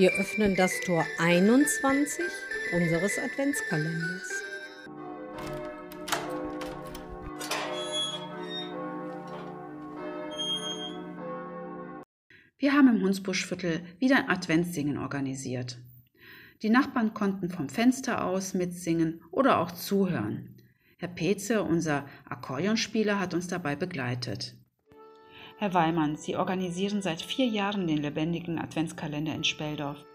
Wir öffnen das Tor 21 unseres Adventskalenders. Wir haben im Hunsbuschviertel wieder ein Adventssingen organisiert. Die Nachbarn konnten vom Fenster aus mitsingen oder auch zuhören. Herr Petze, unser Akkordeonspieler, hat uns dabei begleitet. Herr Weimann, Sie organisieren seit vier Jahren den lebendigen Adventskalender in Speldorf.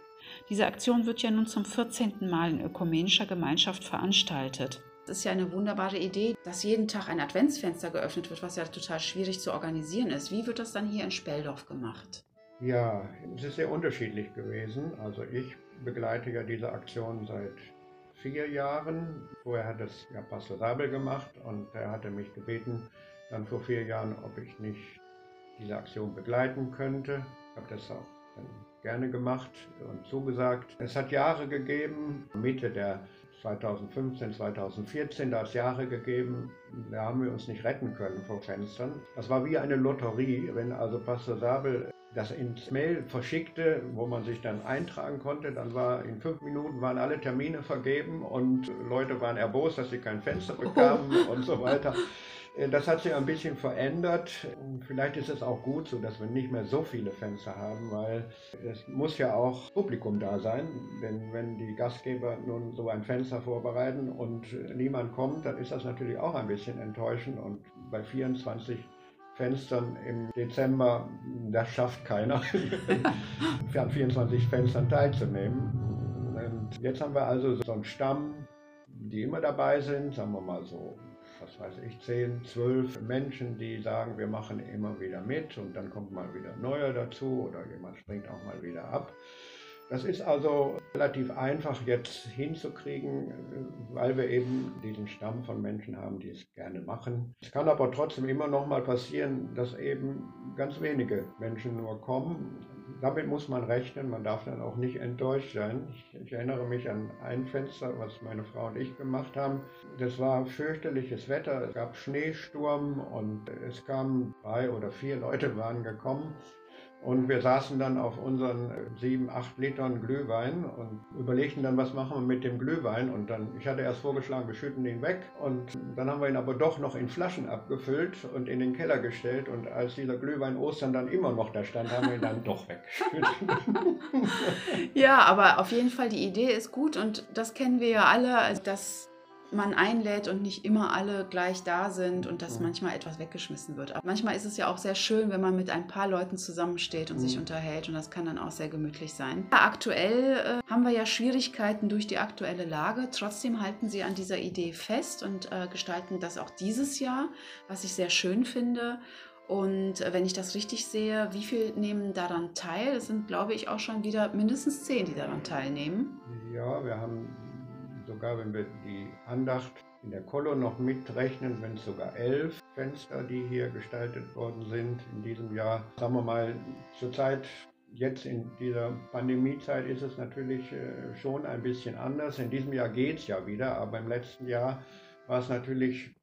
Diese Aktion wird ja nun zum 14. Mal in ökumenischer Gemeinschaft veranstaltet. Das ist ja eine wunderbare Idee, dass jeden Tag ein Adventsfenster geöffnet wird, was ja total schwierig zu organisieren ist. Wie wird das dann hier in Speldorf gemacht? Ja, es ist sehr unterschiedlich gewesen. Also ich begleite ja diese Aktion seit vier Jahren. Vorher hat es ja Pastor Sabel gemacht und er hatte mich gebeten, dann vor vier Jahren, ob ich nicht diese Aktion begleiten könnte. Ich habe das auch gerne gemacht und zugesagt. Es hat Jahre gegeben, Mitte der 2015, 2014, da es Jahre gegeben, da haben wir uns nicht retten können vor Fenstern. Das war wie eine Lotterie, wenn also Pastor Sabel das ins Mail verschickte, wo man sich dann eintragen konnte. Dann war in fünf Minuten waren alle Termine vergeben und Leute waren erbost, dass sie kein Fenster bekamen oh. und so weiter. Äh, das hat sich ein bisschen verändert. Vielleicht ist es auch gut so, dass wir nicht mehr so viele Fenster haben, weil es muss ja auch Publikum da sein. Denn wenn die Gastgeber nun so ein Fenster vorbereiten und niemand kommt, dann ist das natürlich auch ein bisschen enttäuschend. Und bei 24 Fenstern im Dezember, das schafft keiner, an 24 Fenstern teilzunehmen. Und jetzt haben wir also so einen Stamm, die immer dabei sind, sagen wir mal so, was weiß ich, 10, 12 Menschen, die sagen, wir machen immer wieder mit und dann kommt mal wieder neuer dazu oder jemand springt auch mal wieder ab. Das ist also relativ einfach jetzt hinzukriegen, weil wir eben diesen Stamm von Menschen haben, die es gerne machen. Es kann aber trotzdem immer noch mal passieren, dass eben ganz wenige Menschen nur kommen. Damit muss man rechnen, man darf dann auch nicht enttäuscht sein. Ich, ich erinnere mich an ein Fenster, was meine Frau und ich gemacht haben. Das war fürchterliches Wetter, es gab Schneesturm und es kamen drei oder vier Leute waren gekommen und wir saßen dann auf unseren äh, sieben, acht Litern Glühwein und überlegten dann, was machen wir mit dem Glühwein. Und dann, ich hatte erst vorgeschlagen, wir schütten ihn weg. Und dann haben wir ihn aber doch noch in Flaschen abgefüllt und in den Keller gestellt. Und als dieser Glühwein Ostern dann immer noch da stand, haben wir ihn dann doch weggeschüttet. ja, aber auf jeden Fall, die Idee ist gut und das kennen wir ja alle, dass man einlädt und nicht immer alle gleich da sind und dass manchmal etwas weggeschmissen wird. Aber manchmal ist es ja auch sehr schön, wenn man mit ein paar Leuten zusammensteht und mhm. sich unterhält und das kann dann auch sehr gemütlich sein. Aktuell äh, haben wir ja Schwierigkeiten durch die aktuelle Lage. Trotzdem halten Sie an dieser Idee fest und äh, gestalten das auch dieses Jahr, was ich sehr schön finde. Und äh, wenn ich das richtig sehe, wie viel nehmen daran teil? Es sind, glaube ich, auch schon wieder mindestens zehn, die daran teilnehmen. Ja, wir haben sogar wenn wir die Andacht in der Kollo noch mitrechnen, wenn es sogar elf Fenster, die hier gestaltet worden sind in diesem Jahr. Sagen wir mal, zurzeit Jetzt in dieser Pandemiezeit ist es natürlich äh, schon ein bisschen anders. In diesem Jahr geht es ja wieder, aber im letzten Jahr war es natürlich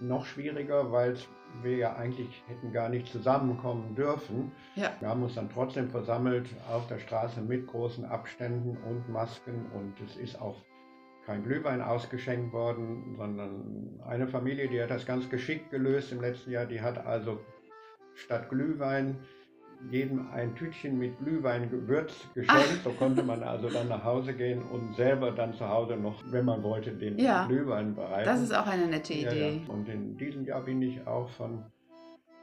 noch schwieriger, weil wir ja eigentlich hätten gar nicht zusammenkommen dürfen. Ja. Wir haben uns dann trotzdem versammelt auf der Straße mit großen Abständen und Masken und es ist auch kein Glühwein ausgeschenkt worden, sondern eine Familie, die hat das ganz geschickt gelöst im letzten Jahr. Die hat also statt Glühwein jedem ein Tütchen mit Glühweingewürz geschenkt. Ach. So konnte man also dann nach Hause gehen und selber dann zu Hause noch, wenn man wollte, den ja, Glühwein bereiten. Das ist auch eine nette Idee. Ja, ja. Und in diesem Jahr bin ich auch von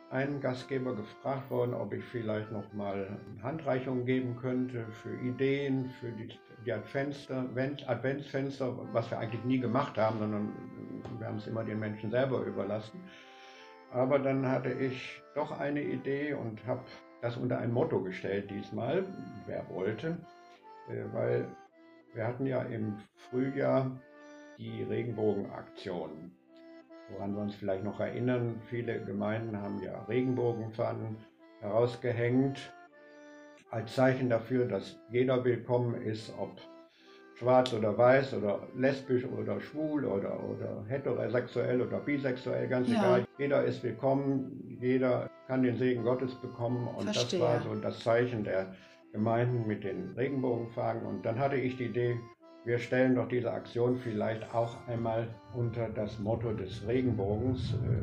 einem Gastgeber gefragt worden, ob ich vielleicht noch mal Handreichungen geben könnte für Ideen, für die, die Adventsfenster, Adventsfenster, was wir eigentlich nie gemacht haben, sondern wir haben es immer den Menschen selber überlassen. Aber dann hatte ich doch eine Idee und habe das unter ein Motto gestellt diesmal, wer wollte, äh, weil wir hatten ja im Frühjahr die Regenbogenaktion Woran wir uns vielleicht noch erinnern, viele Gemeinden haben ja Regenbogenfahnen herausgehängt, als Zeichen dafür, dass jeder willkommen ist, ob schwarz oder weiß oder lesbisch oder schwul oder, oder heterosexuell oder bisexuell, ganz ja. egal. Jeder ist willkommen, jeder kann den Segen Gottes bekommen und Verstehe. das war so das Zeichen der Gemeinden mit den Regenbogenfahnen. Und dann hatte ich die Idee, wir stellen doch diese Aktion vielleicht auch einmal unter das Motto des Regenbogens. Äh,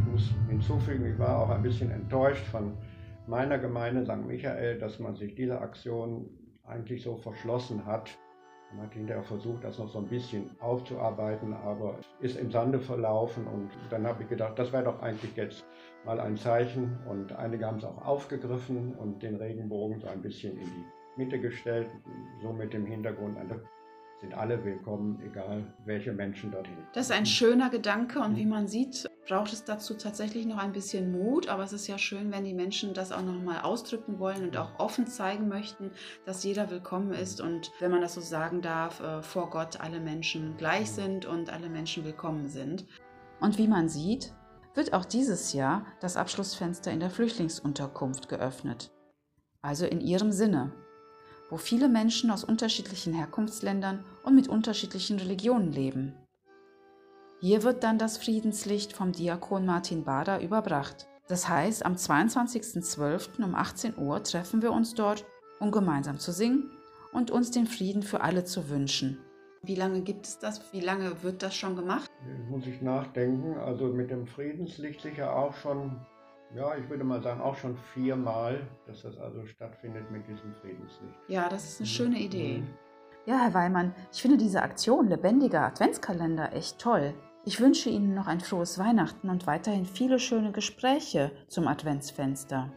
ich muss hinzufügen, ich war auch ein bisschen enttäuscht von meiner Gemeinde St. Michael, dass man sich dieser Aktion eigentlich so verschlossen hat. Man hat hinterher versucht, das noch so ein bisschen aufzuarbeiten, aber ist im Sande verlaufen. Und dann habe ich gedacht, das wäre doch eigentlich jetzt mal ein Zeichen. Und einige haben es auch aufgegriffen und den Regenbogen so ein bisschen in die Mitte gestellt, so mit dem Hintergrund, sind alle willkommen, egal welche Menschen dorthin. Das ist ein schöner Gedanke und wie man sieht, braucht es dazu tatsächlich noch ein bisschen Mut, aber es ist ja schön, wenn die Menschen das auch noch mal ausdrücken wollen und auch offen zeigen möchten, dass jeder willkommen ist und wenn man das so sagen darf, äh, vor Gott alle Menschen gleich sind und alle Menschen willkommen sind. Und wie man sieht, wird auch dieses Jahr das Abschlussfenster in der Flüchtlingsunterkunft geöffnet. Also in ihrem Sinne wo viele Menschen aus unterschiedlichen Herkunftsländern und mit unterschiedlichen Religionen leben. Hier wird dann das Friedenslicht vom Diakon Martin Bader überbracht. Das heißt, am 22.12. um 18 Uhr treffen wir uns dort, um gemeinsam zu singen und uns den Frieden für alle zu wünschen. Wie lange gibt es das? Wie lange wird das schon gemacht? Muss ich nachdenken. Also mit dem Friedenslicht sicher auch schon ja, ich würde mal sagen, auch schon viermal, dass das also stattfindet mit diesem Friedenslicht. Ja, das ist eine mhm. schöne Idee. Mhm. Ja, Herr Weimann, ich finde diese Aktion Lebendiger Adventskalender echt toll. Ich wünsche Ihnen noch ein frohes Weihnachten und weiterhin viele schöne Gespräche zum Adventsfenster.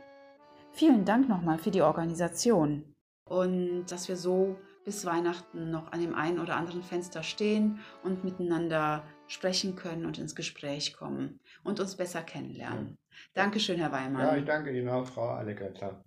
Vielen Dank nochmal für die Organisation. Und dass wir so bis Weihnachten noch an dem einen oder anderen Fenster stehen und miteinander sprechen können und ins Gespräch kommen und uns besser kennenlernen. Dankeschön, Herr Weimann. Ja, ich danke Ihnen auch, Frau Allegretter.